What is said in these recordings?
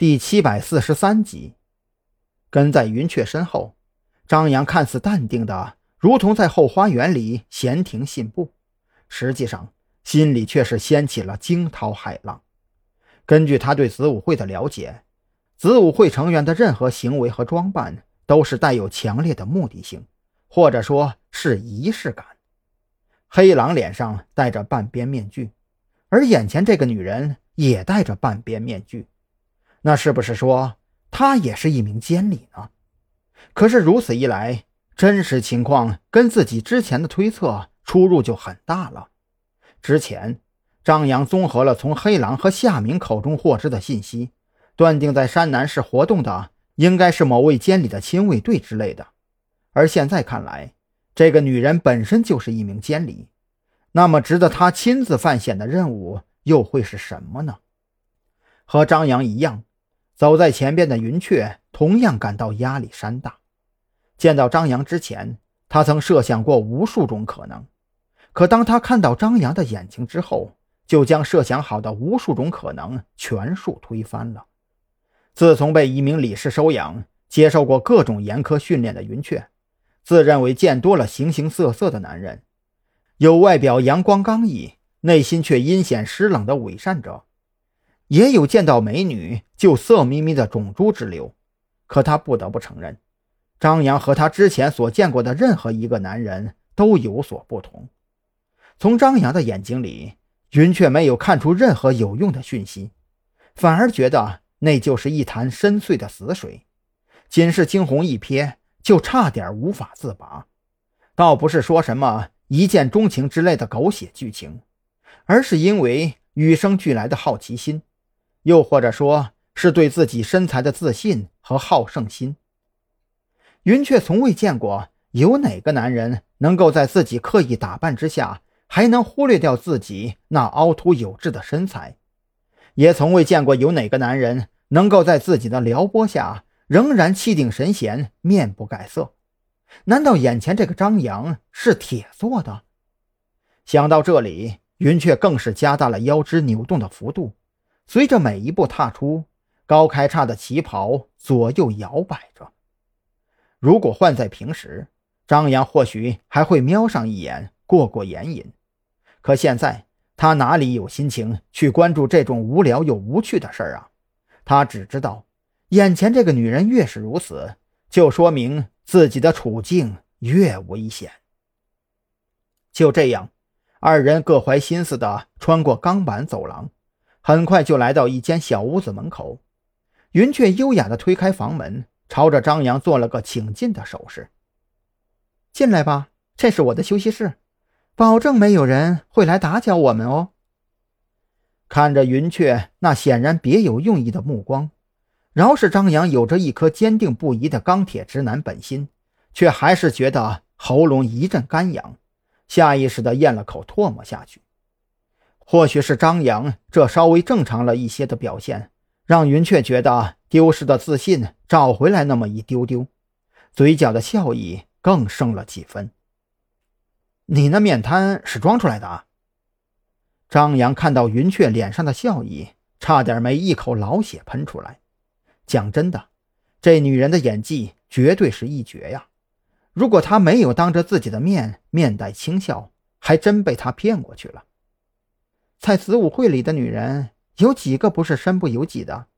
第七百四十三集，跟在云雀身后，张扬看似淡定的，如同在后花园里闲庭信步，实际上心里却是掀起了惊涛骇浪。根据他对子午会的了解，子午会成员的任何行为和装扮都是带有强烈的目的性，或者说是仪式感。黑狼脸上戴着半边面具，而眼前这个女人也戴着半边面具。那是不是说他也是一名监理呢？可是如此一来，真实情况跟自己之前的推测出入就很大了。之前张扬综合了从黑狼和夏明口中获知的信息，断定在山南市活动的应该是某位监理的亲卫队之类的。而现在看来，这个女人本身就是一名监理，那么值得他亲自犯险的任务又会是什么呢？和张扬一样。走在前边的云雀同样感到压力山大。见到张扬之前，他曾设想过无数种可能，可当他看到张扬的眼睛之后，就将设想好的无数种可能全数推翻了。自从被一名理事收养，接受过各种严苛训练的云雀，自认为见多了形形色色的男人，有外表阳光刚毅，内心却阴险湿冷的伪善者。也有见到美女就色眯眯的种猪之流，可他不得不承认，张扬和他之前所见过的任何一个男人都有所不同。从张扬的眼睛里，云却没有看出任何有用的讯息，反而觉得那就是一潭深邃的死水，仅是惊鸿一瞥就差点无法自拔。倒不是说什么一见钟情之类的狗血剧情，而是因为与生俱来的好奇心。又或者说是对自己身材的自信和好胜心。云雀从未见过有哪个男人能够在自己刻意打扮之下，还能忽略掉自己那凹凸有致的身材，也从未见过有哪个男人能够在自己的撩拨下，仍然气定神闲，面不改色。难道眼前这个张扬是铁做的？想到这里，云雀更是加大了腰肢扭动的幅度。随着每一步踏出，高开叉的旗袍左右摇摆着。如果换在平时，张扬或许还会瞄上一眼，过过眼瘾。可现在，他哪里有心情去关注这种无聊又无趣的事儿啊？他只知道，眼前这个女人越是如此，就说明自己的处境越危险。就这样，二人各怀心思地穿过钢板走廊。很快就来到一间小屋子门口，云雀优雅地推开房门，朝着张扬做了个请进的手势：“进来吧，这是我的休息室，保证没有人会来打搅我们哦。”看着云雀那显然别有用意的目光，饶是张扬有着一颗坚定不移的钢铁直男本心，却还是觉得喉咙一阵干痒，下意识地咽了口唾沫下去。或许是张扬这稍微正常了一些的表现，让云雀觉得丢失的自信找回来那么一丢丢，嘴角的笑意更胜了几分。你那面瘫是装出来的啊？张扬看到云雀脸上的笑意，差点没一口老血喷出来。讲真的，这女人的演技绝对是一绝呀！如果她没有当着自己的面面带轻笑，还真被她骗过去了。在子午会里的女人有几个不是身不由己的？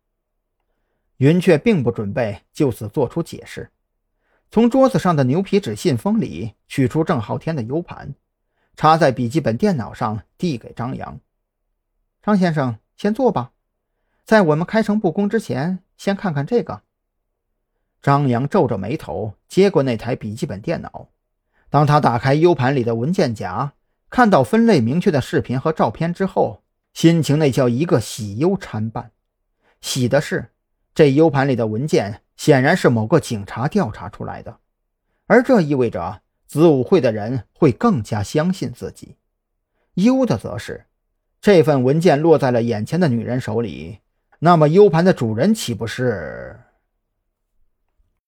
云雀并不准备就此做出解释，从桌子上的牛皮纸信封里取出郑浩天的 U 盘，插在笔记本电脑上，递给张扬：“张先生，先坐吧，在我们开诚布公之前，先看看这个。”张扬皱着眉头接过那台笔记本电脑，当他打开 U 盘里的文件夹。看到分类明确的视频和照片之后，心情那叫一个喜忧参半。喜的是，这 U 盘里的文件显然是某个警察调查出来的，而这意味着子午会的人会更加相信自己。忧的则是，这份文件落在了眼前的女人手里，那么 U 盘的主人岂不是？